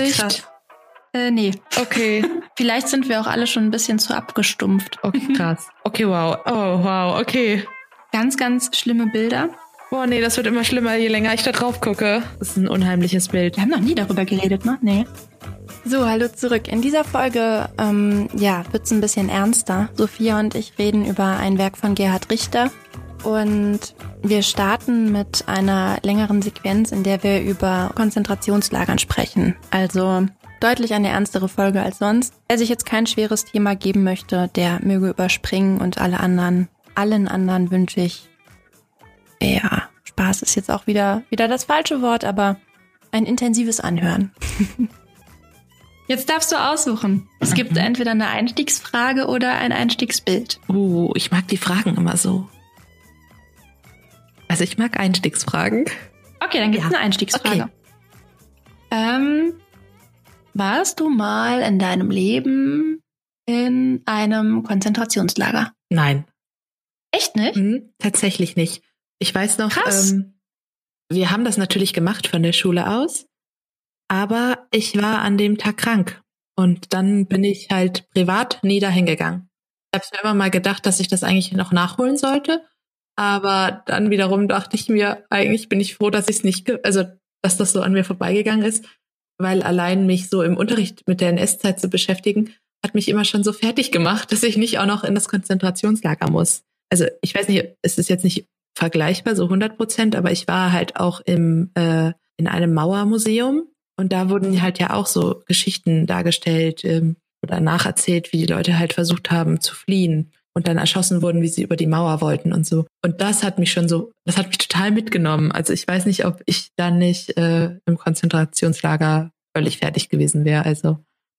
Gesicht? Krass. Äh, nee. Okay. Vielleicht sind wir auch alle schon ein bisschen zu abgestumpft. Okay, krass. Okay, wow. Oh, wow. Okay. Ganz, ganz schlimme Bilder. Boah, nee, das wird immer schlimmer, je länger ich da drauf gucke. Das ist ein unheimliches Bild. Wir haben noch nie darüber geredet, ne? Nee. So, hallo zurück. In dieser Folge, ähm, ja, wird's ein bisschen ernster. Sophia und ich reden über ein Werk von Gerhard Richter. Und wir starten mit einer längeren Sequenz, in der wir über Konzentrationslagern sprechen. Also deutlich eine ernstere Folge als sonst. Wer sich jetzt kein schweres Thema geben möchte, der möge überspringen und alle anderen, allen anderen wünsche ich, ja, Spaß ist jetzt auch wieder, wieder das falsche Wort, aber ein intensives Anhören. Jetzt darfst du aussuchen. Es gibt entweder eine Einstiegsfrage oder ein Einstiegsbild. Uh, ich mag die Fragen immer so. Also ich mag Einstiegsfragen. Okay, dann gibt's Ja. eine Einstiegsfrage. Okay. Ähm, warst du mal in deinem Leben in einem Konzentrationslager? Nein, Echt nicht? hm, tatsächlich nicht. Ich weiß noch, Krass. ähm, wir haben das natürlich gemacht von der Schule aus, aber ich war an dem Tag krank und dann bin ich halt privat nie dahin gegangen. Ich habe mir immer mal gedacht, dass ich das eigentlich noch nachholen sollte, aber dann wiederum dachte ich mir, eigentlich bin ich froh, dass ich es nicht, also dass das so an mir vorbeigegangen ist, weil allein mich so im Unterricht mit der NS-Zeit zu beschäftigen, hat mich immer schon so fertig gemacht, dass ich nicht auch noch in das Konzentrationslager muss. Also ich weiß nicht, es ist jetzt nicht vergleichbar, so 100 Prozent, aber ich war halt auch im, äh, in einem Mauermuseum und da wurden halt ja auch so Geschichten dargestellt ähm, oder nacherzählt, wie die Leute halt versucht haben zu fliehen und dann erschossen wurden, wie sie über die Mauer wollten und so. Und das hat mich schon so, das hat mich total mitgenommen. Also ich weiß nicht, ob ich dann nicht äh, im Konzentrationslager völlig fertig gewesen wäre. Also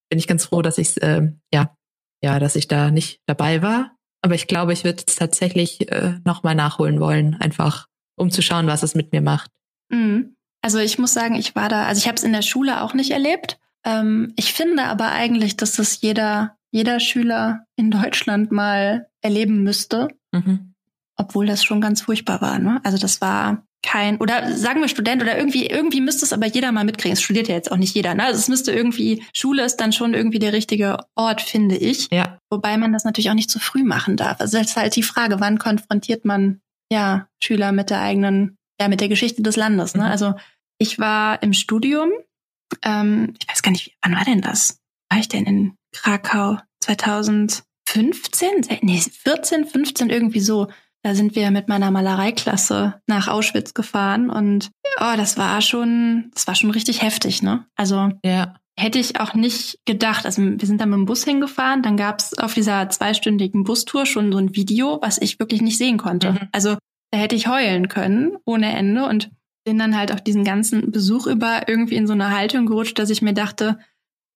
bin ich ganz froh, dass ich äh, ja, ja, dass ich da nicht dabei war. Aber ich glaube, ich würde es tatsächlich äh, nochmal nachholen wollen, einfach um zu schauen, was es mit mir macht. Mhm. Also ich muss sagen, ich war da, also ich habe es in der Schule auch nicht erlebt. Ähm, ich finde aber eigentlich, dass das jeder, jeder Schüler in Deutschland mal erleben müsste. Mhm. Obwohl das schon ganz furchtbar war. Ne? Also das war kein, oder sagen wir Student oder irgendwie, irgendwie müsste es aber jeder mal mitkriegen. Es studiert ja jetzt auch nicht jeder. Ne? Also es müsste irgendwie, Schule ist dann schon irgendwie der richtige Ort, finde ich. Ja. Wobei man das natürlich auch nicht zu früh machen darf. Also das ist halt die Frage, wann konfrontiert man ja Schüler mit der eigenen, ja, mit der Geschichte des Landes. Ne? Mhm. Also ich war im Studium, ähm, ich weiß gar nicht, wann war denn das? War ich denn in Krakau 2000? 15, nee, 14, 15 irgendwie so. Da sind wir mit meiner Malereiklasse nach Auschwitz gefahren und oh, das war schon, das war schon richtig heftig, ne? Also ja. hätte ich auch nicht gedacht. Also wir sind dann mit dem Bus hingefahren, dann gab es auf dieser zweistündigen Bustour schon so ein Video, was ich wirklich nicht sehen konnte. Mhm. Also da hätte ich heulen können ohne Ende und bin dann halt auch diesen ganzen Besuch über irgendwie in so eine Haltung gerutscht, dass ich mir dachte,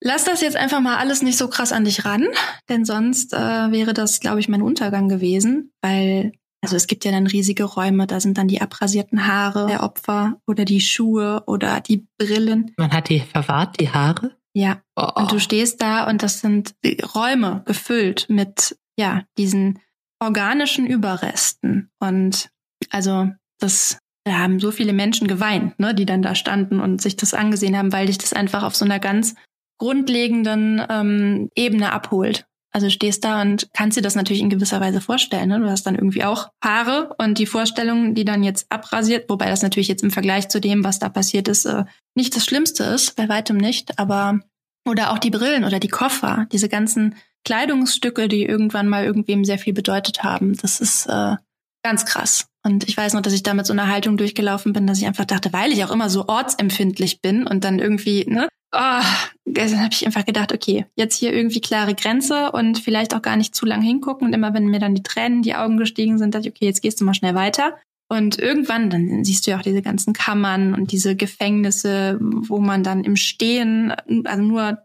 lass das jetzt einfach mal alles nicht so krass an dich ran, denn sonst äh, wäre das, glaube ich, mein Untergang gewesen, weil also es gibt ja dann riesige Räume, da sind dann die abrasierten Haare der Opfer oder die Schuhe oder die Brillen. Man hat die verwahrt, die Haare. Ja, Oh. und du stehst da und das sind Räume gefüllt mit, ja, diesen organischen Überresten. Und also das, da haben so viele Menschen geweint, ne, die dann da standen und sich das angesehen haben, weil dich das einfach auf so einer ganz grundlegenden ähm, Ebene abholt. Also stehst da und kannst dir das natürlich in gewisser Weise vorstellen. Ne? Du hast dann irgendwie auch Haare und die Vorstellung, die dann jetzt abrasiert, wobei das natürlich jetzt im Vergleich zu dem, was da passiert ist, äh, nicht das Schlimmste ist, bei weitem nicht, aber oder auch die Brillen oder die Koffer, diese ganzen Kleidungsstücke, die irgendwann mal irgendwem sehr viel bedeutet haben, das ist äh, ganz krass. Und ich weiß noch, dass ich da mit so einer Haltung durchgelaufen bin, dass ich einfach dachte, weil ich auch immer so ortsempfindlich bin und dann irgendwie, ne, oh, dann habe ich einfach gedacht, okay, jetzt hier irgendwie klare Grenze und vielleicht auch gar nicht zu lang hingucken. Und immer wenn mir dann die Tränen die Augen gestiegen sind, dachte ich, okay, jetzt gehst du mal schnell weiter. Und irgendwann, dann siehst du ja auch diese ganzen Kammern und diese Gefängnisse, wo man dann im Stehen, also nur,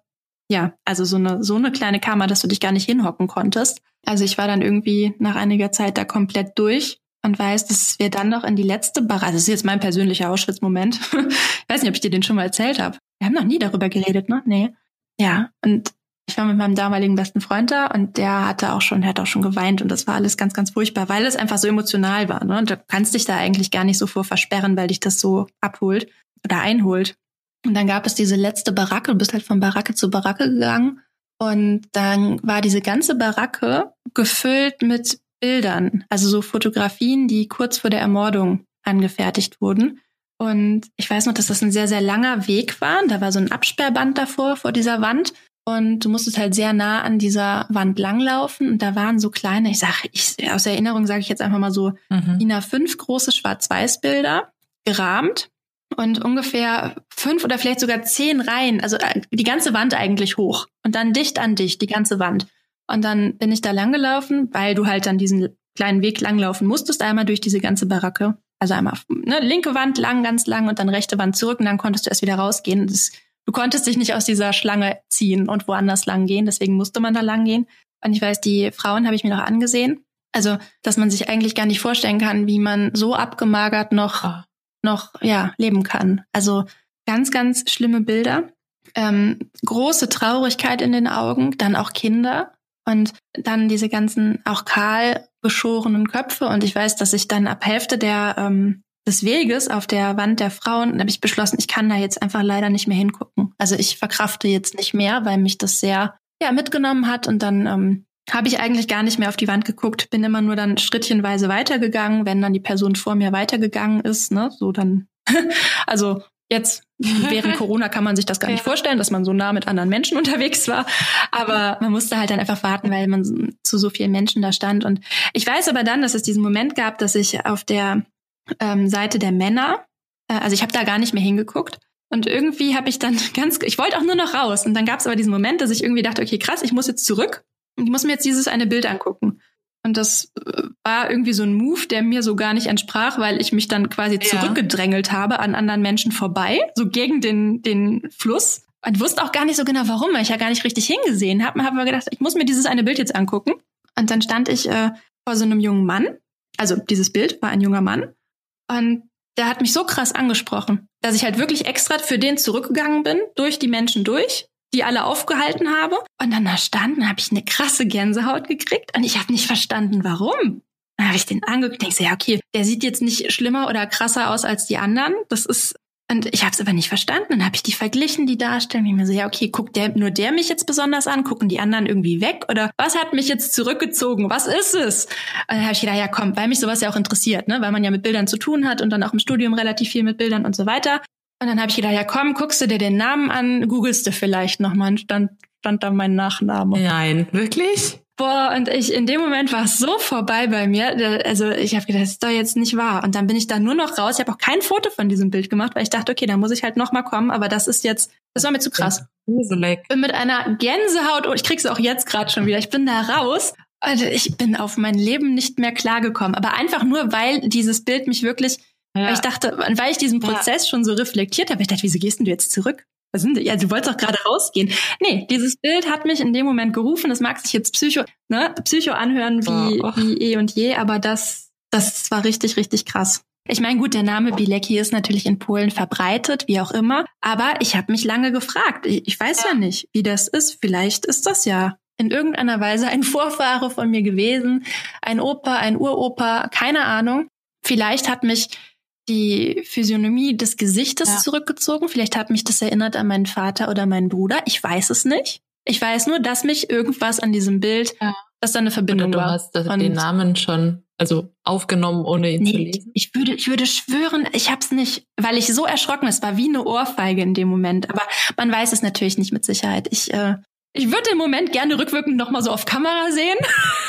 ja, also so eine, so eine kleine Kammer, dass du dich gar nicht hinhocken konntest. Also ich war dann irgendwie nach einiger Zeit da komplett durch und weiß, dass wir dann noch in die letzte Bar, also das ist jetzt mein persönlicher Auschwitz-Moment. ich weiß nicht, ob ich dir den schon mal erzählt habe. Wir haben noch nie darüber geredet, ne? Nee. Ja, und ich war mit meinem damaligen besten Freund da und der hatte auch schon, der hat auch schon geweint und das war alles ganz, ganz furchtbar, weil es einfach so emotional war. Ne? Und du kannst dich da eigentlich gar nicht so vor versperren, weil dich das so abholt oder einholt. Und dann gab es diese letzte Baracke, du bist halt von Baracke zu Baracke gegangen. Und dann war diese ganze Baracke gefüllt mit Bildern, also so Fotografien, die kurz vor der Ermordung angefertigt wurden. Und ich weiß noch, dass das ein sehr, sehr langer Weg war. Da war so ein Absperrband davor, vor dieser Wand. Und du musstest halt sehr nah an dieser Wand langlaufen. Und da waren so kleine, ich sage, ich, aus Erinnerung sage ich jetzt einfach mal so, mhm. DIN A5 große Schwarz-Weiß-Bilder, gerahmt. Und ungefähr fünf oder vielleicht sogar zehn Reihen, also äh, die ganze Wand eigentlich hoch. Und dann dicht an dicht, die ganze Wand. Und dann bin ich da langgelaufen, weil du halt dann diesen kleinen Weg langlaufen musstest, einmal durch diese ganze Baracke. Also einmal ne, linke Wand lang, ganz lang und dann rechte Wand zurück und dann konntest du erst wieder rausgehen. Das, du konntest dich nicht aus dieser Schlange ziehen und woanders lang gehen, deswegen musste man da lang gehen. Und ich weiß, die Frauen habe ich mir noch angesehen. Also, dass man sich eigentlich gar nicht vorstellen kann, wie man so abgemagert noch, oh. noch ja, leben kann. Also ganz, ganz schlimme Bilder. Ähm, große Traurigkeit in den Augen, dann auch Kinder und dann diese ganzen auch kahl geschorenen Köpfe. Und ich weiß, dass ich dann ab Hälfte der ähm, des Weges auf der Wand der Frauen habe ich beschlossen, ich kann da jetzt einfach leider nicht mehr hingucken. Also ich verkrafte jetzt nicht mehr, weil mich das sehr ja mitgenommen hat und dann ähm, habe ich eigentlich gar nicht mehr auf die Wand geguckt, bin immer nur dann schrittchenweise weitergegangen, wenn dann die Person vor mir weitergegangen ist, ne, so dann also Jetzt während Corona kann man sich das gar nicht ja. vorstellen, dass man so nah mit anderen Menschen unterwegs war. Aber man musste halt dann einfach warten, weil man zu so vielen Menschen da stand. Und ich weiß aber dann, dass es diesen Moment gab, dass ich auf der ähm, Seite der Männer, äh, also ich habe da gar nicht mehr hingeguckt. Und irgendwie habe ich dann ganz, ich wollte auch nur noch raus. Und dann gab es aber diesen Moment, dass ich irgendwie dachte, okay, krass, ich muss jetzt zurück. Und ich muss mir jetzt dieses eine Bild angucken. Und das äh, war irgendwie so ein Move, der mir so gar nicht entsprach, weil ich mich dann quasi ja. zurückgedrängelt habe an anderen Menschen vorbei, so gegen den, den Fluss. Und wusste auch gar nicht so genau warum, weil ich ja gar nicht richtig hingesehen habe. Habe aber gedacht, ich muss mir dieses eine Bild jetzt angucken. Und dann stand ich äh, vor so einem jungen Mann. Also dieses Bild war ein junger Mann. Und der hat mich so krass angesprochen, dass ich halt wirklich extra für den zurückgegangen bin, durch die Menschen durch die alle aufgehalten habe. Und dann da standen, habe ich eine krasse Gänsehaut gekriegt und ich habe nicht verstanden, warum. Dann habe ich den angeguckt, denke so, ja, okay, der sieht jetzt nicht schlimmer oder krasser aus als die anderen. Das ist und ich habe es aber nicht verstanden. Dann habe ich die verglichen, die darstellen. Ich mir so, ja, okay, guckt der nur der mich jetzt besonders an? Gucken die anderen irgendwie weg? Oder was hat mich jetzt zurückgezogen? Was ist es? Und dann habe ich gedacht, ja, komm, weil mich sowas ja auch interessiert, ne? Weil man ja mit Bildern zu tun hat und dann auch im Studium relativ viel mit Bildern und so weiter. Und dann habe ich gedacht, ja komm, guckst du dir den Namen an, googelst du vielleicht nochmal. Stand, stand da mein Nachname. Nein, wirklich? Boah, und ich in dem Moment war es so vorbei bei mir. Also ich habe gedacht, das ist doch jetzt nicht wahr. Und dann bin ich da nur noch raus. Ich habe auch kein Foto von diesem Bild gemacht, weil ich dachte, okay, da muss ich halt nochmal kommen. Aber das ist jetzt, das war mir zu krass. Gruselig. Bin mit einer Gänsehaut, oh, ich krieg's auch jetzt gerade schon wieder. Ich bin da raus. Also ich bin auf mein Leben nicht mehr klargekommen. Aber einfach nur, weil dieses Bild mich wirklich ja. Weil ich dachte, weil ich diesen Prozess ja. schon so reflektiert habe, ich dachte, wieso gehst du jetzt zurück? Was sind, ja, du wolltest doch gerade rausgehen. Nee, dieses Bild hat mich in dem Moment gerufen. Das mag sich jetzt Psycho, ne, Psycho anhören wie, oh. wie eh und je, aber das, das war richtig, richtig krass. Ich meine, gut, der Name Bilecki ist natürlich in Polen verbreitet, wie auch immer. Aber ich habe mich lange gefragt. Ich, ich weiß ja. ja nicht, wie das ist. Vielleicht ist das ja in irgendeiner Weise ein Vorfahre von mir gewesen, ein Opa, ein Uropa, keine Ahnung. Vielleicht hat mich die Physiognomie des Gesichtes ja. zurückgezogen. Vielleicht hat mich das erinnert an meinen Vater oder meinen Bruder. Ich weiß es nicht. Ich weiß nur, dass mich irgendwas an diesem Bild, ja. dass da eine Verbindung oder du war. hast den Namen schon also aufgenommen, ohne ihn nee, zu lesen. Ich würde, ich würde schwören, ich hab's nicht, weil ich so erschrocken, es war wie eine Ohrfeige in dem Moment. Aber man weiß es natürlich nicht mit Sicherheit. Ich äh, ich würde den Moment gerne rückwirkend nochmal so auf Kamera sehen,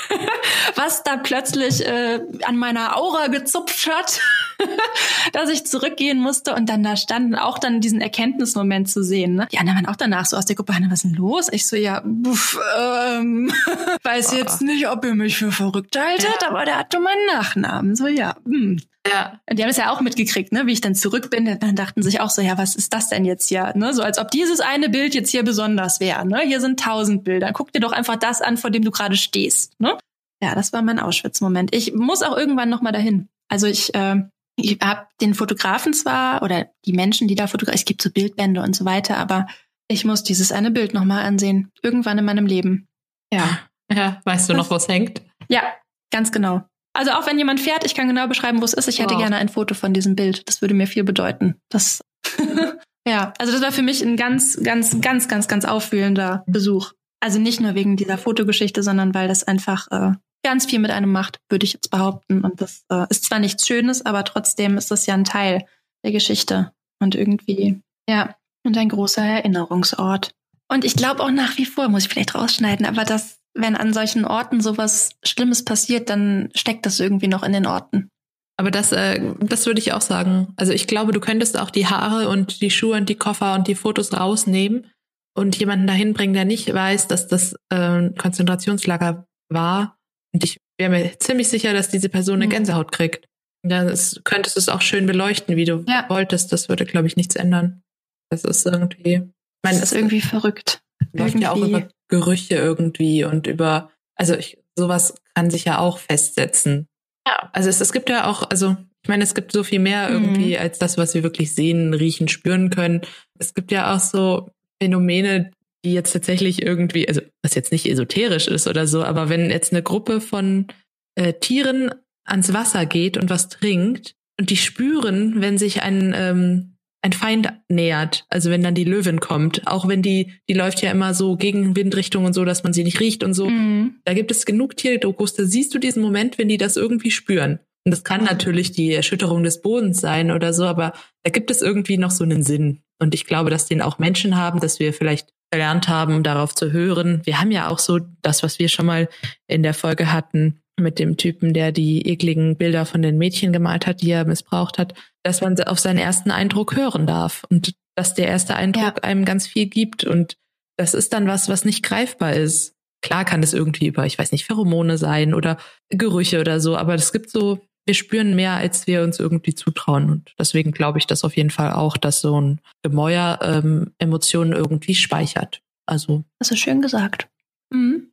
was da plötzlich äh, an meiner Aura gezupft hat, dass ich zurückgehen musste und dann da standen, auch dann diesen Erkenntnismoment zu sehen. Ne? Die anderen waren auch danach so aus der Gruppe, was ist denn los? Ich so, ja, buff, ähm, weiß jetzt nicht, ob ihr mich für verrückt haltet, ja. aber der hatte meinen Nachnamen. So, ja, hm. Ja. Die haben es ja auch mitgekriegt, ne, wie ich dann zurück bin. Dann dachten sich auch so, ja, was ist das denn jetzt hier? Ne? So als ob dieses eine Bild jetzt hier besonders wäre. Ne? Hier sind tausend Bilder. Guck dir doch einfach das an, vor dem du gerade stehst. Ne? Ja, das war mein Auschwitz-Moment. Ich muss auch irgendwann noch mal dahin. Also ich, äh, ich habe den Fotografen zwar oder die Menschen, die da fotografieren, es gibt so Bildbände und so weiter, aber ich muss dieses eine Bild noch mal ansehen. Irgendwann in meinem Leben. Ja. Ja, weißt du noch, wo es hängt? Ja, ganz genau. Also auch wenn jemand fährt, ich kann genau beschreiben, wo es ist. Ich hätte wow. gerne ein Foto von diesem Bild. Das würde mir viel bedeuten. Das Ja, also das war für mich ein ganz, ganz, ganz, ganz, ganz auffühlender Besuch. Also nicht nur wegen dieser Fotogeschichte, sondern weil das einfach äh, ganz viel mit einem macht, würde ich jetzt behaupten. Und das äh, ist zwar nichts Schönes, aber trotzdem ist das ja ein Teil der Geschichte. Und irgendwie, ja, und ein großer Erinnerungsort. Und ich glaube auch nach wie vor, muss ich vielleicht rausschneiden, aber dass, wenn an solchen Orten sowas Schlimmes passiert, dann steckt das irgendwie noch in den Orten. Aber das, äh, das würde ich auch sagen. Also ich glaube, du könntest auch die Haare und die Schuhe und die Koffer und die Fotos rausnehmen und jemanden dahin bringen, der nicht weiß, dass das äh, Konzentrationslager war. Und ich wäre mir ziemlich sicher, dass diese Person eine mhm. Gänsehaut kriegt. Dann könntest du es auch schön beleuchten, wie du ja. wolltest. Das würde, glaube ich, nichts ändern. Das ist irgendwie. Ich meine, das ist irgendwie verrückt. Läuft ja auch über Gerüche irgendwie und über, also ich, sowas kann sich ja auch festsetzen. Ja. Also es, es gibt ja auch, also ich meine, es gibt so viel mehr irgendwie mhm. als das, was wir wirklich sehen, riechen, spüren können. Es gibt ja auch so Phänomene, die jetzt tatsächlich irgendwie, also was jetzt nicht esoterisch ist oder so, aber wenn jetzt eine Gruppe von äh, Tieren ans Wasser geht und was trinkt und die spüren, wenn sich ein ähm, ein Feind nähert, also wenn dann die Löwin kommt, auch wenn die, die läuft ja immer so gegen Windrichtung und so, dass man sie nicht riecht und so. Mhm. Da gibt es genug Tierdokus, da siehst du diesen Moment, wenn die das irgendwie spüren. Und das kann natürlich die Erschütterung des Bodens sein oder so, aber da gibt es irgendwie noch so einen Sinn. Und ich glaube, dass den auch Menschen haben, dass wir vielleicht gelernt haben, darauf zu hören. Wir haben ja auch so das, was wir schon mal in der Folge hatten, mit dem Typen, der die ekligen Bilder von den Mädchen gemalt hat, die er missbraucht hat, dass man auf seinen ersten Eindruck hören darf und dass der erste Eindruck ja. einem ganz viel gibt und das ist dann was, was nicht greifbar ist. Klar kann es irgendwie über, ich weiß nicht, Pheromone sein oder Gerüche oder so, aber es gibt so, wir spüren mehr, als wir uns irgendwie zutrauen. Und deswegen glaube ich das auf jeden Fall auch, dass so ein Gemäuer ähm, Emotionen irgendwie speichert. Also. Das ist schön gesagt. Mhm.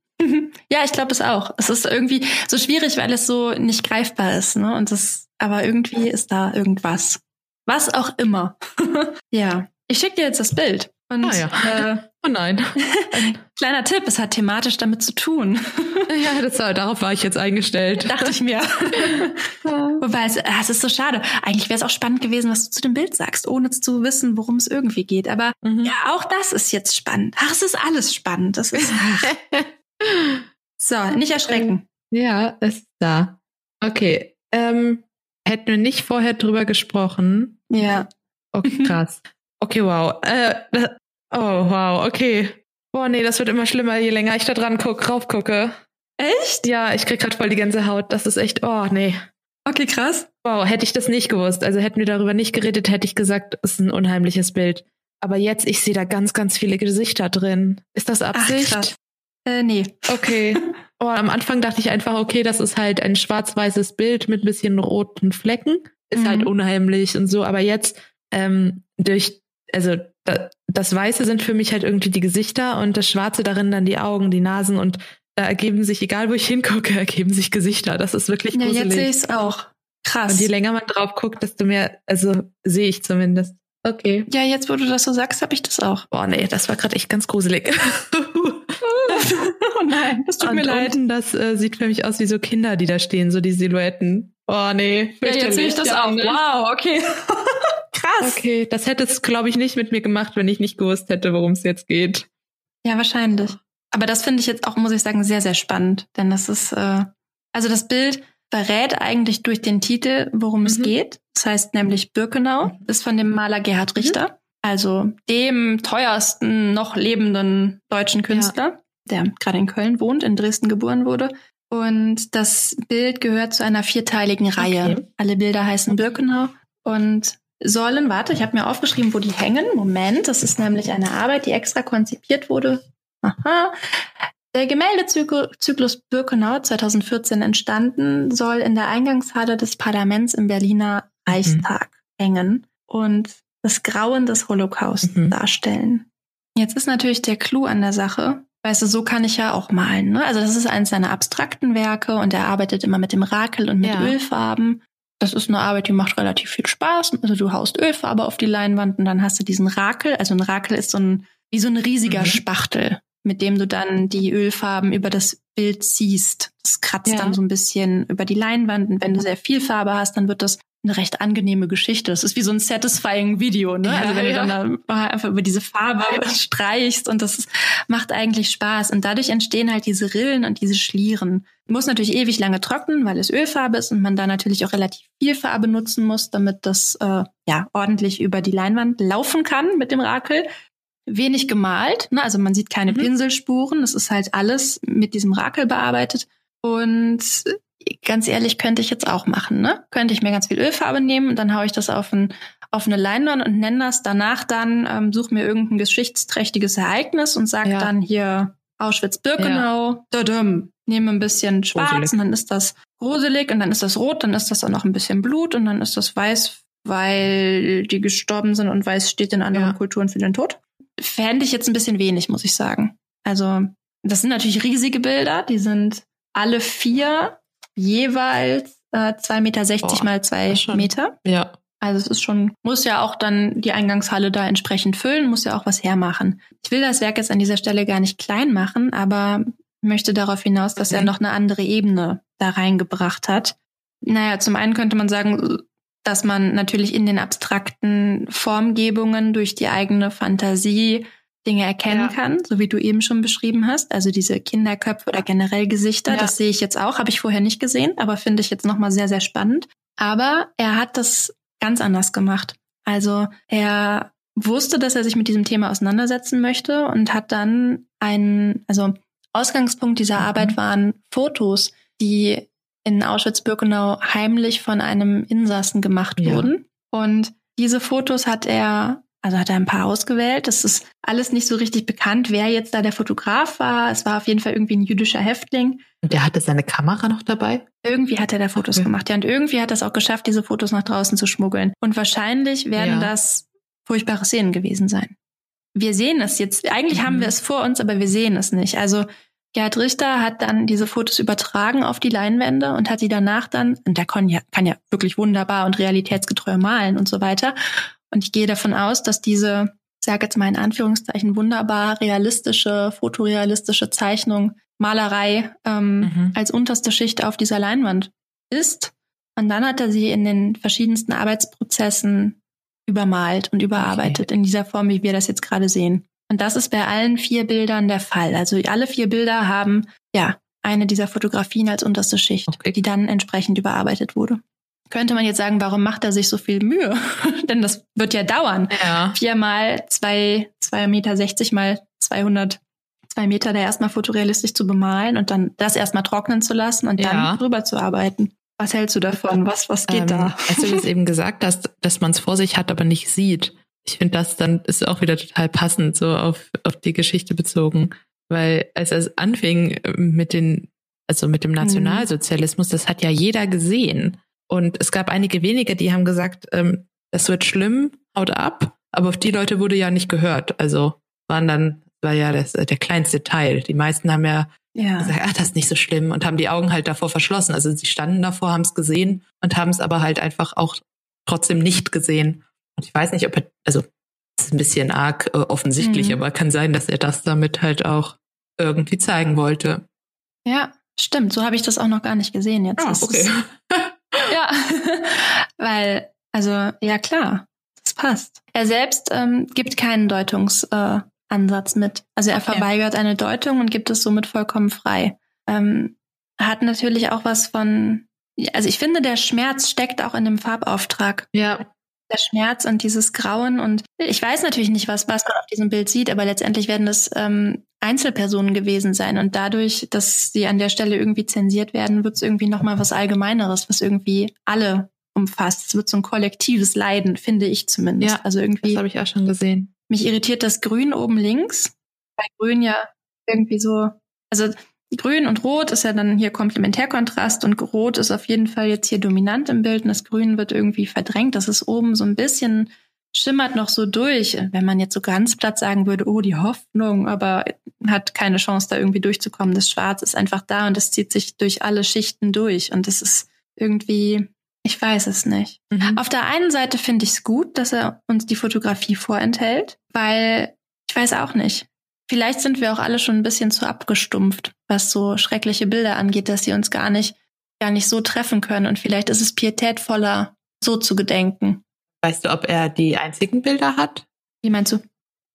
Ja, ich glaube es auch. Es ist irgendwie so schwierig, weil es so nicht greifbar ist, ne? Und das, aber irgendwie ist da irgendwas. Was auch immer. ja. Ich schicke dir jetzt das Bild. Und, ah ja. Äh, oh nein. Ein kleiner Tipp, es hat thematisch damit zu tun. ja, das, darauf war ich jetzt eingestellt. Dachte ich mir. Wobei, es, ah, es ist so schade. Eigentlich wäre es auch spannend gewesen, was du zu dem Bild sagst, ohne zu wissen, worum es irgendwie geht. Aber mhm. ja, auch das ist jetzt spannend. Ach, es ist alles spannend. Das ist, so, nicht erschrecken. Ja, ist da. Okay. Ähm, hätten wir nicht vorher drüber gesprochen. Ja. Okay, krass. Okay, wow. Äh, oh, wow, okay. Boah, nee, das wird immer schlimmer, je länger ich da dran guck, rauf gucke. Echt? Ja, ich krieg grad voll die ganze Haut. Das ist echt, oh, nee. Okay, krass. Wow, hätte ich das nicht gewusst. Also hätten wir darüber nicht geredet, hätte ich gesagt, es ist ein unheimliches Bild. Aber jetzt, ich sehe da ganz, ganz viele Gesichter drin. Ist das Absicht? Ach, krass. Äh, nee. Okay. Oh, am Anfang dachte ich einfach, okay, das ist halt ein schwarz-weißes Bild mit ein bisschen roten Flecken. Ist halt mhm. halt unheimlich und so. Aber jetzt ähm, durch, also da, das Weiße sind für mich halt irgendwie die Gesichter und das Schwarze darin dann die Augen, die Nasen und da ergeben sich, egal wo ich hingucke, ergeben sich Gesichter. Das ist wirklich gruselig. Ja, jetzt sehe ich es auch. Krass. Und je länger man drauf guckt, desto mehr, also sehe ich zumindest. Okay. Ja, jetzt wo du das so sagst, habe ich das auch. Boah, nee, das war gerade echt ganz gruselig. oh nein, das tut und mir leid. Unten, das äh, sieht für mich aus wie so Kinder, die da stehen, so die Silhouetten. Oh nee. Ja, jetzt sehe ich das auch. Ne? Wow, okay. Krass. Okay, das hätte es, glaube ich, nicht mit mir gemacht, wenn ich nicht gewusst hätte, worum es jetzt geht. Ja, wahrscheinlich. Aber das finde ich jetzt auch, muss ich sagen, sehr, sehr spannend. Denn das ist, äh, also das Bild verrät eigentlich durch den Titel, worum mhm. es geht. Das heißt nämlich Birkenau, mhm. ist von dem Maler Gerhard mhm. Richter. Mhm. Also dem teuersten noch lebenden deutschen Künstler. Ja der gerade in Köln wohnt, in Dresden geboren wurde. Und das Bild gehört zu einer vierteiligen Reihe. Okay. Alle Bilder heißen Birkenau und sollen, warte, ich habe mir aufgeschrieben, wo die hängen. Moment, das ist nämlich eine Arbeit, die extra konzipiert wurde. Aha. Der Gemäldezyklus Birkenau 2014 entstanden, soll in der Eingangshalle des Parlaments im Berliner Reichstag mhm. hängen und das Grauen des Holocaust mhm. darstellen. Jetzt ist natürlich der Clou an der Sache, Weißt du, so kann ich ja auch malen. Ne? Also das ist eines seiner abstrakten Werke und er arbeitet immer mit dem Rakel und mit ja. Ölfarben. Das ist eine Arbeit, die macht relativ viel Spaß. Also du haust Ölfarbe auf die Leinwand und dann hast du diesen Rakel. Also ein Rakel ist so ein, wie so ein riesiger mhm. Spachtel, mit dem du dann die Ölfarben über das Bild ziehst. Das kratzt ja. dann so ein bisschen über die Leinwand und wenn du sehr viel Farbe hast, dann wird das eine recht angenehme Geschichte. Das ist wie so ein satisfying Video, ne? Ja, also wenn ja. du dann da einfach über diese Farbe streichst und das macht eigentlich Spaß. Und dadurch entstehen halt diese Rillen und diese Schlieren. Muss natürlich ewig lange trocknen, weil es Ölfarbe ist und man da natürlich auch relativ viel Farbe nutzen muss, damit das äh, ja ordentlich über die Leinwand laufen kann mit dem Rakel. Wenig gemalt, ne? also man sieht keine Mhm. Pinselspuren. Das ist halt alles mit diesem Rakel bearbeitet. Und ganz ehrlich, könnte ich jetzt auch machen, ne? Könnte ich mir ganz viel Ölfarbe nehmen und dann haue ich das auf, ein, auf eine Leinwand und nenne das danach dann, ähm, suche mir irgendein geschichtsträchtiges Ereignis und sage Ja. dann hier Auschwitz-Birkenau, dadum, nehme ein bisschen schwarz Gruselig. und dann ist das gruselig und dann ist das rot, dann ist das auch noch ein bisschen Blut und dann ist das weiß, weil die gestorben sind und weiß steht in anderen Ja. Kulturen für den Tod. Fände ich jetzt ein bisschen wenig, muss ich sagen. Also, das sind natürlich riesige Bilder, die sind alle vier jeweils äh, 2,60 Meter Boah, mal zwei das schon. Meter. Ja. Also es ist schon, muss ja auch dann die Eingangshalle da entsprechend füllen, muss ja auch was hermachen. Ich will das Werk jetzt an dieser Stelle gar nicht klein machen, aber möchte darauf hinaus, dass er Mhm. noch eine andere Ebene da reingebracht hat. Naja, zum einen könnte man sagen, dass man natürlich in den abstrakten Formgebungen durch die eigene Fantasie Dinge erkennen Ja. kann, so wie du eben schon beschrieben hast. Also diese Kinderköpfe oder generell Gesichter, Ja. das sehe ich jetzt auch, habe ich vorher nicht gesehen, aber finde ich jetzt nochmal sehr, sehr spannend. Aber er hat das ganz anders gemacht. Also er wusste, dass er sich mit diesem Thema auseinandersetzen möchte und hat dann einen, also Ausgangspunkt dieser Mhm. Arbeit waren Fotos, die in Auschwitz-Birkenau heimlich von einem Insassen gemacht Ja. wurden. Und diese Fotos hat er, also hat er ein paar ausgewählt. Das ist alles nicht so richtig bekannt, wer jetzt da der Fotograf war. Es war auf jeden Fall irgendwie ein jüdischer Häftling. Und der hatte seine Kamera noch dabei? Irgendwie hat er da Fotos Okay. gemacht. Ja, und irgendwie hat er es auch geschafft, diese Fotos nach draußen zu schmuggeln. Und wahrscheinlich werden Ja. das furchtbare Szenen gewesen sein. Wir sehen es jetzt. Eigentlich Mhm. haben wir es vor uns, aber wir sehen es nicht. Also Gerhard Richter hat dann diese Fotos übertragen auf die Leinwände und hat die danach dann, und der kann ja, kann ja wirklich wunderbar und realitätsgetreu malen und so weiter. Und ich gehe davon aus, dass diese, ich sage jetzt mal in Anführungszeichen, wunderbar realistische, fotorealistische Zeichnung, Malerei ähm, Mhm. als unterste Schicht auf dieser Leinwand ist. Und dann hat er sie in den verschiedensten Arbeitsprozessen übermalt und überarbeitet in dieser Form, wie wir das jetzt gerade sehen. Und das ist bei allen vier Bildern der Fall. Also alle vier Bilder haben ja eine dieser Fotografien als unterste Schicht, Okay. die dann entsprechend überarbeitet wurde. Könnte man jetzt sagen, warum macht er sich so viel Mühe? Denn das wird ja dauern. Ja. Viermal zwei, zwei Meter sechzig mal 200, zwei Meter da erstmal fotorealistisch zu bemalen und dann das erstmal trocknen zu lassen und Ja. dann drüber zu arbeiten. Was hältst du davon? Was, was geht ähm, da? Als du das eben gesagt hast, dass man es vor sich hat, aber nicht sieht. Ich finde, das dann ist auch wieder total passend, so auf, auf die Geschichte bezogen. Weil als es anfing äh, mit den, also mit dem Nationalsozialismus, das hat ja jeder gesehen. Und es gab einige wenige, die haben gesagt, ähm, das wird schlimm, haut ab. Aber auf die Leute wurde ja nicht gehört. Also waren dann, war ja das, der kleinste Teil. Die meisten haben ja Ja. gesagt, ach, das ist nicht so schlimm und haben die Augen halt davor verschlossen. Also sie standen davor, haben es gesehen und haben es aber halt einfach auch trotzdem nicht gesehen. Und ich weiß nicht, ob er, also das ist ein bisschen arg äh, offensichtlich, Mhm. aber kann sein, dass er das damit halt auch irgendwie zeigen wollte. Ja, stimmt. So habe ich das auch noch gar nicht gesehen jetzt. Ah, okay. Ist, weil, also, ja klar, das passt. Er selbst ähm, gibt keinen Deutungsansatz äh, mit. Also er Okay. verweigert eine Deutung und gibt es somit vollkommen frei. Ähm, hat natürlich auch was von, also ich finde, der Schmerz steckt auch in dem Farbauftrag. Ja, Der Schmerz und dieses Grauen und ich weiß natürlich nicht, was, was man auf diesem Bild sieht, aber letztendlich werden das ähm, Einzelpersonen gewesen sein und dadurch, dass sie an der Stelle irgendwie zensiert werden, wird es irgendwie nochmal was Allgemeineres, was irgendwie alle umfasst. Es wird so ein kollektives Leiden, finde ich zumindest. Ja, also das irgendwie, habe ich auch schon gesehen. mich irritiert das Grün oben links, weil Grün ja irgendwie so, also Grün und Rot ist ja dann hier Komplementärkontrast und Rot ist auf jeden Fall jetzt hier dominant im Bild und das Grün wird irgendwie verdrängt. Das ist oben so ein bisschen, schimmert noch so durch. Wenn man jetzt so ganz platt sagen würde, oh, die Hoffnung, aber hat keine Chance, da irgendwie durchzukommen. Das Schwarz ist einfach da und es zieht sich durch alle Schichten durch und das ist irgendwie, ich weiß es nicht. Mhm. Auf der einen Seite finde ich es gut, dass er uns die Fotografie vorenthält, weil ich weiß auch nicht. Vielleicht sind wir auch alle schon ein bisschen zu abgestumpft, was so schreckliche Bilder angeht, dass sie uns gar nicht, gar nicht so treffen können. Und vielleicht ist es pietätvoller, so zu gedenken. Weißt du, ob er die einzigen Bilder hat? Wie meinst du?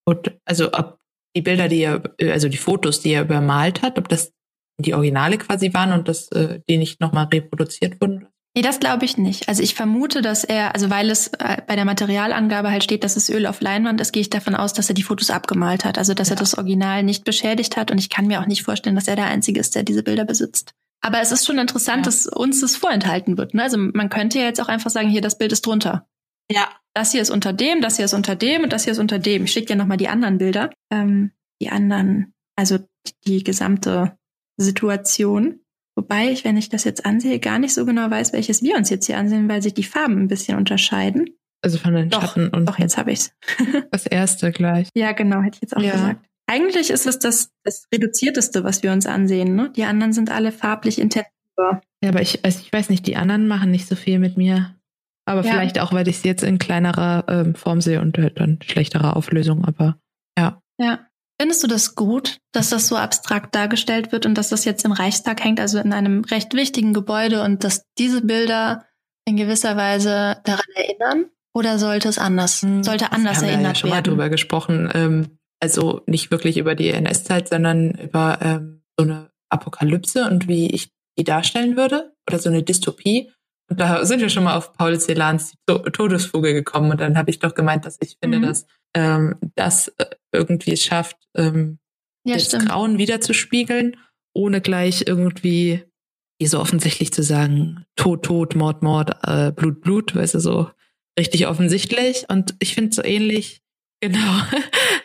Und, also ob die Bilder, die er, also die Fotos, die er übermalt hat, ob das die Originale quasi waren und dass äh, die nicht nochmal reproduziert wurden? Nee, das glaube ich nicht. Also ich vermute, dass er, also weil es äh, bei der Materialangabe halt steht, dass es Öl auf Leinwand ist, gehe ich davon aus, dass er die Fotos abgemalt hat. Also dass ja. er das Original nicht beschädigt hat. Und ich kann mir auch nicht vorstellen, dass er der Einzige ist, der diese Bilder besitzt. Aber es ist schon interessant, ja. dass uns das vorenthalten wird. Ne? Also man könnte ja jetzt auch einfach sagen, hier, das Bild ist drunter. Ja. Das hier ist unter dem, das hier ist unter dem und das hier ist unter dem. Ich schicke dir nochmal die anderen Bilder. Ähm, die anderen, also die gesamte Situation. Wobei ich, wenn ich das jetzt ansehe, gar nicht so genau weiß, welches wir uns jetzt hier ansehen, weil sich die Farben ein bisschen unterscheiden. Also von den doch, Schatten und. Doch, jetzt habe ich's. das erste gleich. Ja, genau, hätte ich jetzt auch ja. gesagt. Eigentlich ist es das, das reduzierteste, was wir uns ansehen. Ne? Die anderen sind alle farblich intensiver. Ja, aber ich, also ich weiß nicht, die anderen machen nicht so viel mit mir. Aber ja. vielleicht auch, weil ich sie jetzt in kleinerer ähm, Form sehe und halt dann schlechterer Auflösung. Aber ja. Ja. Findest du das gut, dass das so abstrakt dargestellt wird und dass das jetzt im Reichstag hängt, also in einem recht wichtigen Gebäude und dass diese Bilder in gewisser Weise daran erinnern? Oder sollte es anders, hm, sollte anders erinnert wir ja schon werden? mal drüber gesprochen. Ähm, also nicht wirklich über die NS-Zeit, sondern über ähm, so eine Apokalypse und wie ich die darstellen würde oder so eine Dystopie. Und da sind wir schon mal auf Paul Celans Todesfuge gekommen und dann habe ich doch gemeint, dass ich finde, mhm. dass ähm, das irgendwie schafft, ähm, ja, das stimmt. Grauen wiederzuspiegeln, ohne gleich irgendwie wie so offensichtlich zu sagen, Tod, Tod, Mord, Mord, äh, Blut, Blut, weißt du, so richtig offensichtlich. Und ich finde so ähnlich, genau.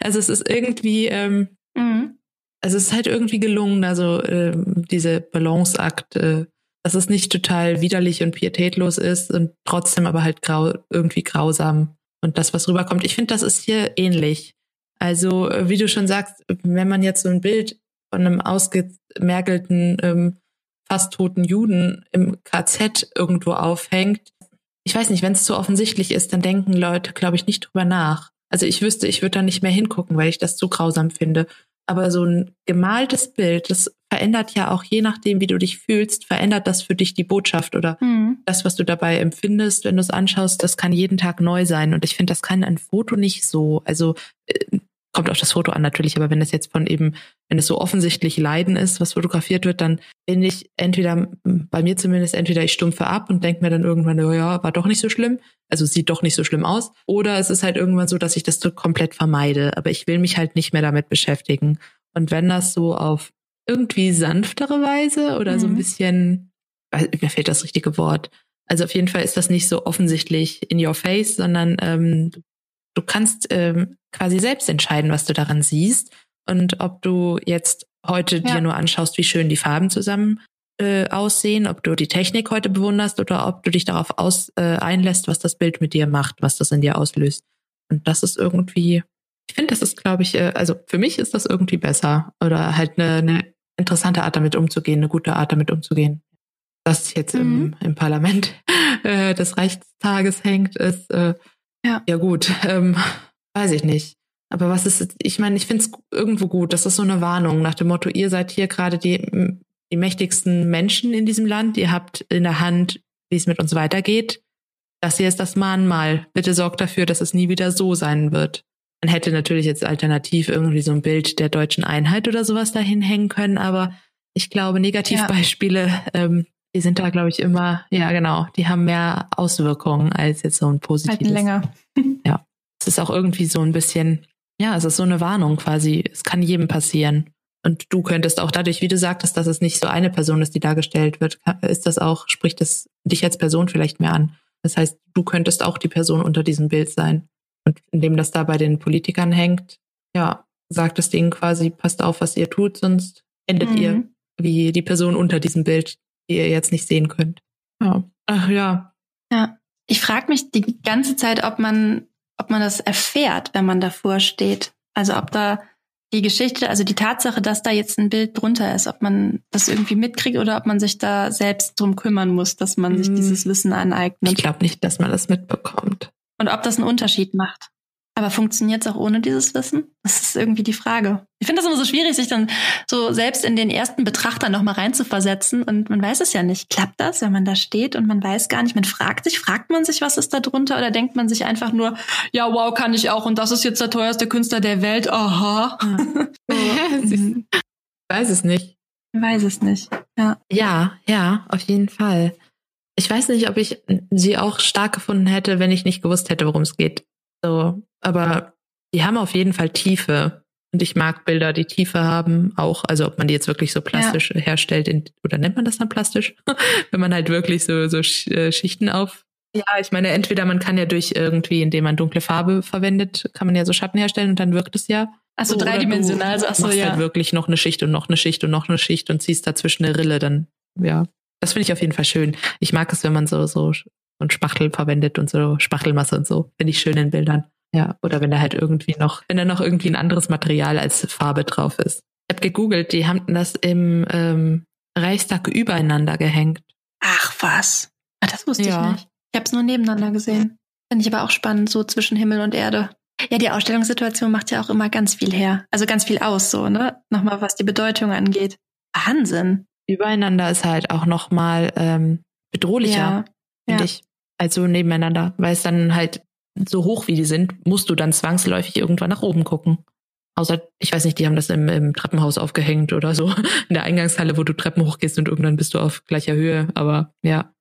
Also es ist irgendwie, ähm, mhm. also es ist halt irgendwie gelungen, also ähm, diese Balanceakt, äh, dass es nicht total widerlich und pietätlos ist und trotzdem aber halt grau, irgendwie grausam und das, was rüberkommt. Ich finde, das ist hier ähnlich. Also, wie du schon sagst, wenn man jetzt so ein Bild von einem ausgemergelten, ähm, fast toten Juden im KZ irgendwo aufhängt, ich weiß nicht, wenn es zu offensichtlich ist, dann denken Leute, glaube ich, nicht drüber nach. Also ich wüsste, ich würde da nicht mehr hingucken, weil ich das zu grausam finde. Aber so ein gemaltes Bild, das verändert ja auch je nachdem, wie du dich fühlst, verändert das für dich die Botschaft oder mhm. das, was du dabei empfindest, wenn du es anschaust, das kann jeden Tag neu sein. Und ich finde, das kann ein Foto nicht so. Also äh, kommt auf das Foto an natürlich, aber wenn es jetzt von eben, wenn es so offensichtlich Leiden ist, was fotografiert wird, dann bin ich entweder, bei mir zumindest, entweder ich stumpfe ab und denke mir dann irgendwann, oh ja, war doch nicht so schlimm, also sieht doch nicht so schlimm aus, oder es ist halt irgendwann so, dass ich das so komplett vermeide, aber ich will mich halt nicht mehr damit beschäftigen. Und wenn das so auf irgendwie sanftere Weise oder mhm. so ein mhm. bisschen, mir fehlt das richtige Wort, also auf jeden Fall ist das nicht so offensichtlich in your face, sondern ähm, du kannst ähm, quasi selbst entscheiden, was du daran siehst und ob du jetzt heute ja. dir nur anschaust, wie schön die Farben zusammen äh, aussehen, ob du die Technik heute bewunderst oder ob du dich darauf aus, äh, einlässt, was das Bild mit dir macht, was das in dir auslöst. Und das ist irgendwie, ich finde, das ist, glaube ich, äh, also für mich ist das irgendwie besser oder halt eine, eine interessante Art damit umzugehen, eine gute Art damit umzugehen. Was jetzt mhm. im, im Parlament äh, des Reichstages hängt, ist äh, ja, ja gut, ähm, weiß ich nicht. Aber was ist, ich meine, ich finde es irgendwo gut. Das ist so eine Warnung nach dem Motto, ihr seid hier gerade die, die mächtigsten Menschen in diesem Land. Ihr habt in der Hand, wie es mit uns weitergeht. Das hier ist das Mahnmal. Bitte sorgt dafür, dass es nie wieder so sein wird. Man hätte natürlich jetzt alternativ irgendwie so ein Bild der deutschen Einheit oder sowas dahin hängen können, aber ich glaube, Negativbeispiele ja. ähm, die sind da, glaube ich, immer, ja genau, die haben mehr Auswirkungen als jetzt so ein positives. Halten länger. ja. Es ist auch irgendwie so ein bisschen, ja, es ist so eine Warnung quasi. Es kann jedem passieren. Und du könntest auch dadurch, wie du sagtest, dass es nicht so eine Person ist, die dargestellt wird, ist das auch, spricht das dich als Person vielleicht mehr an. Das heißt, du könntest auch die Person unter diesem Bild sein. Und indem das da bei den Politikern hängt, ja, sagt es denen quasi, passt auf, was ihr tut, sonst endet mhm. ihr wie die Person unter diesem Bild, die ihr jetzt nicht sehen könnt. Ja. Ach ja. Ja. Ich frage mich die ganze Zeit, ob man, ob man das erfährt, wenn man davor steht. Also ob da die Geschichte, also die Tatsache, dass da jetzt ein Bild drunter ist, ob man das irgendwie mitkriegt oder ob man sich da selbst drum kümmern muss, dass man sich hm. dieses Wissen aneignet. Ich glaube nicht, dass man das mitbekommt. Und ob das einen Unterschied macht. Aber funktioniert es auch ohne dieses Wissen? Das ist irgendwie die Frage. Ich finde das immer so schwierig, sich dann so selbst in den ersten Betrachter nochmal reinzuversetzen. Und man weiß es ja nicht. Klappt das, wenn man da steht und man weiß gar nicht, man fragt sich, fragt man sich, was ist da drunter? Oder denkt man sich einfach nur, ja, wow, kann ich auch und das ist jetzt der teuerste Künstler der Welt. Aha. ich weiß es nicht. Ich weiß es nicht. Ja. Ja, ja, auf jeden Fall. Ich weiß nicht, ob ich sie auch stark gefunden hätte, wenn ich nicht gewusst hätte, worum es geht. So, aber die haben auf jeden Fall Tiefe. Und ich mag Bilder, die Tiefe haben, auch, also ob man die jetzt wirklich so plastisch ja. herstellt, in, oder nennt man das dann plastisch? Wenn man halt wirklich so, so äh, Schichten auf. Ja, ich meine, entweder man kann ja durch irgendwie, indem man dunkle Farbe verwendet, kann man ja so Schatten herstellen und dann wirkt es ja. Also so, dreidimensional, also achso, ja. halt wirklich noch eine Schicht und noch eine Schicht und noch eine Schicht und ziehst dazwischen eine Rille, dann, ja. Das finde ich auf jeden Fall schön. Ich mag es, wenn man so, so und Spachtel verwendet und so Spachtelmasse und so. Finde ich schön in Bildern. Ja, oder wenn da halt irgendwie noch, wenn da noch irgendwie ein anderes Material als Farbe drauf ist. Ich habe gegoogelt, die haben das im ähm, Reichstag übereinander gehängt. Ach was. Ach, das wusste ja. ich nicht. Ich habe es nur nebeneinander gesehen. Finde ich aber auch spannend, so zwischen Himmel und Erde. Ja, die Ausstellungssituation macht ja auch immer ganz viel her. Also ganz viel aus, so, ne? Nochmal, was die Bedeutung angeht. Wahnsinn. Übereinander ist halt auch nochmal ähm, bedrohlicher, ja, finde ja. ich, als so nebeneinander. Weil es dann halt so hoch wie die sind, musst du dann zwangsläufig irgendwann nach oben gucken. Außer, ich weiß nicht, die haben das im, im Treppenhaus aufgehängt oder so. In der Eingangshalle, wo du Treppen hochgehst und irgendwann bist du auf gleicher Höhe. Aber ja,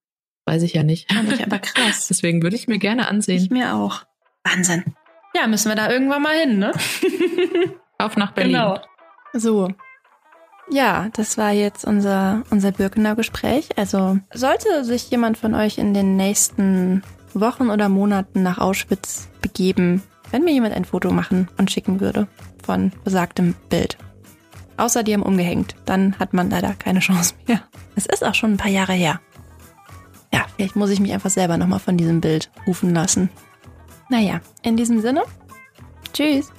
weiß ich ja nicht. Fand ich aber krass. Deswegen würde ich mir gerne ansehen. Ich mir auch. Wahnsinn. Ja, müssen wir da irgendwann mal hin, ne? Auf nach Berlin. Genau. So. Ja, das war jetzt unser, unser Birkenau Gespräch. Also, sollte sich jemand von euch in den nächsten Wochen oder Monaten nach Auschwitz begeben, wenn mir jemand ein Foto machen und schicken würde von besagtem Bild. Außer die haben umgehängt, dann hat man leider keine Chance mehr. Es ist auch schon ein paar Jahre her. Ja, vielleicht muss ich mich einfach selber nochmal von diesem Bild rufen lassen. Naja, in diesem Sinne, tschüss.